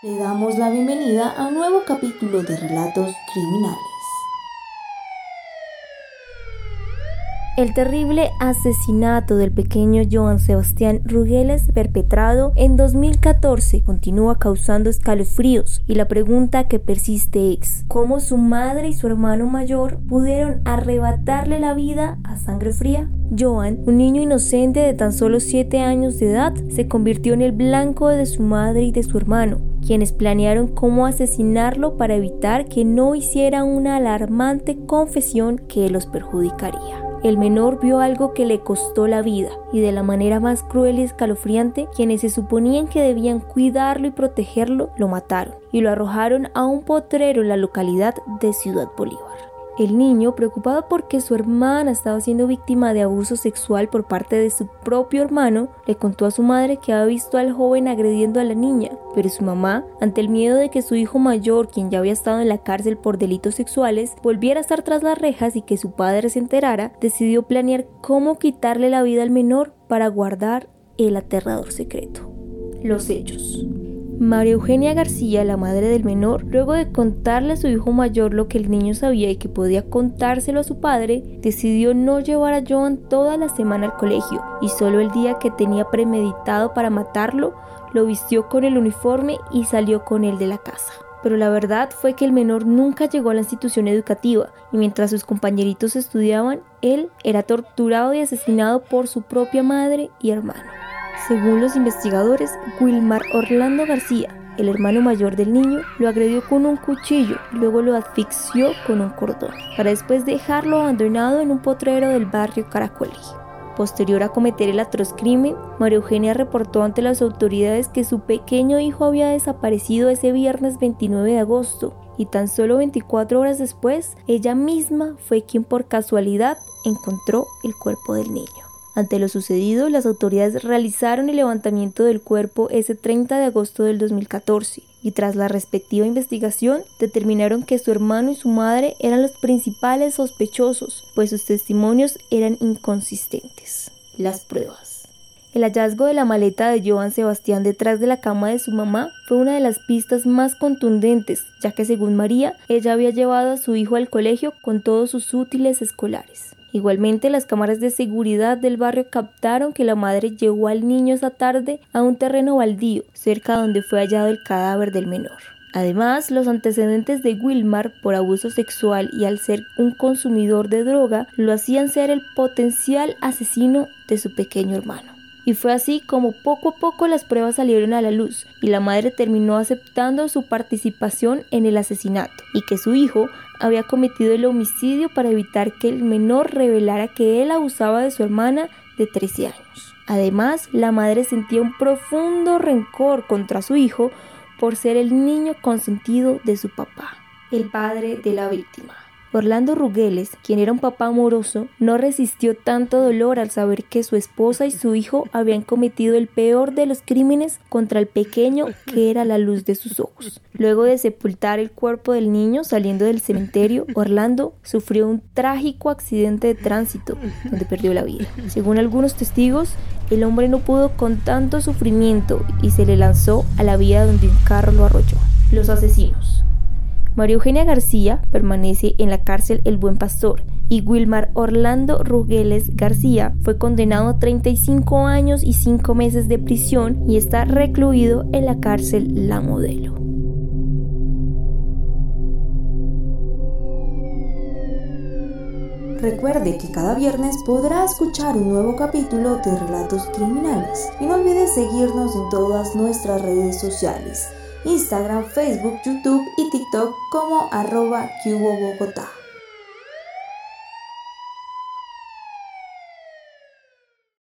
Le damos la bienvenida a un nuevo capítulo de Relatos Criminales. El terrible asesinato del pequeño Joan Sebastián Rugeles perpetrado en 2014 continúa causando escalofríos y la pregunta que persiste es ¿cómo su madre y su hermano mayor pudieron arrebatarle la vida a sangre fría? Joan, un niño inocente de tan solo 7 años de edad, se convirtió en el blanco de su madre y de su hermano, quienes planearon cómo asesinarlo para evitar que no hiciera una alarmante confesión que los perjudicaría. El menor vio algo que le costó la vida y de la manera más cruel y escalofriante, quienes se suponían que debían cuidarlo y protegerlo, lo mataron y lo arrojaron a un potrero en la localidad de Ciudad Bolívar. El niño, preocupado porque su hermana estaba siendo víctima de abuso sexual por parte de su propio hermano, le contó a su madre que había visto al joven agrediendo a la niña, pero su mamá, ante el miedo de que su hijo mayor, quien ya había estado en la cárcel por delitos sexuales, volviera a estar tras las rejas y que su padre se enterara, decidió planear cómo quitarle la vida al menor para guardar el aterrador secreto. Los hechos. María Eugenia García, la madre del menor, luego de contarle a su hijo mayor lo que el niño sabía y que podía contárselo a su padre, decidió no llevar a Joan toda la semana al colegio y solo el día que tenía premeditado para matarlo, lo vistió con el uniforme y salió con él de la casa. Pero la verdad fue que el menor nunca llegó a la institución educativa y mientras sus compañeritos estudiaban, él era torturado y asesinado por su propia madre y hermano. Según los investigadores, Wilmar Orlando García, el hermano mayor del niño, lo agredió con un cuchillo y luego lo asfixió con un cordón, para después dejarlo abandonado en un potrero del barrio Caracoli. Posterior a cometer el atroz crimen, María Eugenia reportó ante las autoridades que su pequeño hijo había desaparecido ese viernes 29 de agosto y tan solo 24 horas después, ella misma fue quien por casualidad encontró el cuerpo del niño. Ante lo sucedido, las autoridades realizaron el levantamiento del cuerpo ese 30 de agosto del 2014 y tras la respectiva investigación determinaron que su hermano y su madre eran los principales sospechosos, pues sus testimonios eran inconsistentes. Las pruebas. El hallazgo de la maleta de Joan Sebastián detrás de la cama de su mamá fue una de las pistas más contundentes, ya que según María, ella había llevado a su hijo al colegio con todos sus útiles escolares. Igualmente, las cámaras de seguridad del barrio captaron que la madre llevó al niño esa tarde a un terreno baldío, cerca donde fue hallado el cadáver del menor. Además, los antecedentes de Wilmar por abuso sexual y al ser un consumidor de droga lo hacían ser el potencial asesino de su pequeño hermano. Y fue así como poco a poco las pruebas salieron a la luz y la madre terminó aceptando su participación en el asesinato y que su hijo había cometido el homicidio para evitar que el menor revelara que él abusaba de su hermana de 13 años. Además, la madre sentía un profundo rencor contra su hijo por ser el niño consentido de su papá, el padre de la víctima. Orlando Rugeles, quien era un papá amoroso, no resistió tanto dolor al saber que su esposa y su hijo habían cometido el peor de los crímenes contra el pequeño que era la luz de sus ojos. Luego de sepultar el cuerpo del niño saliendo del cementerio, Orlando sufrió un trágico accidente de tránsito donde perdió la vida. Según algunos testigos, el hombre no pudo con tanto sufrimiento y se le lanzó a la vía donde un carro lo arrolló. Los asesinos. María Eugenia García permanece en la cárcel El Buen Pastor y Wilmar Orlando Rugeles García fue condenado a 35 años y 5 meses de prisión y está recluido en la cárcel La Modelo. Recuerde que cada viernes podrá escuchar un nuevo capítulo de Relatos Criminales y no olvide seguirnos en todas nuestras redes sociales Instagram, Facebook, YouTube y TikTok como arroba Bogotá.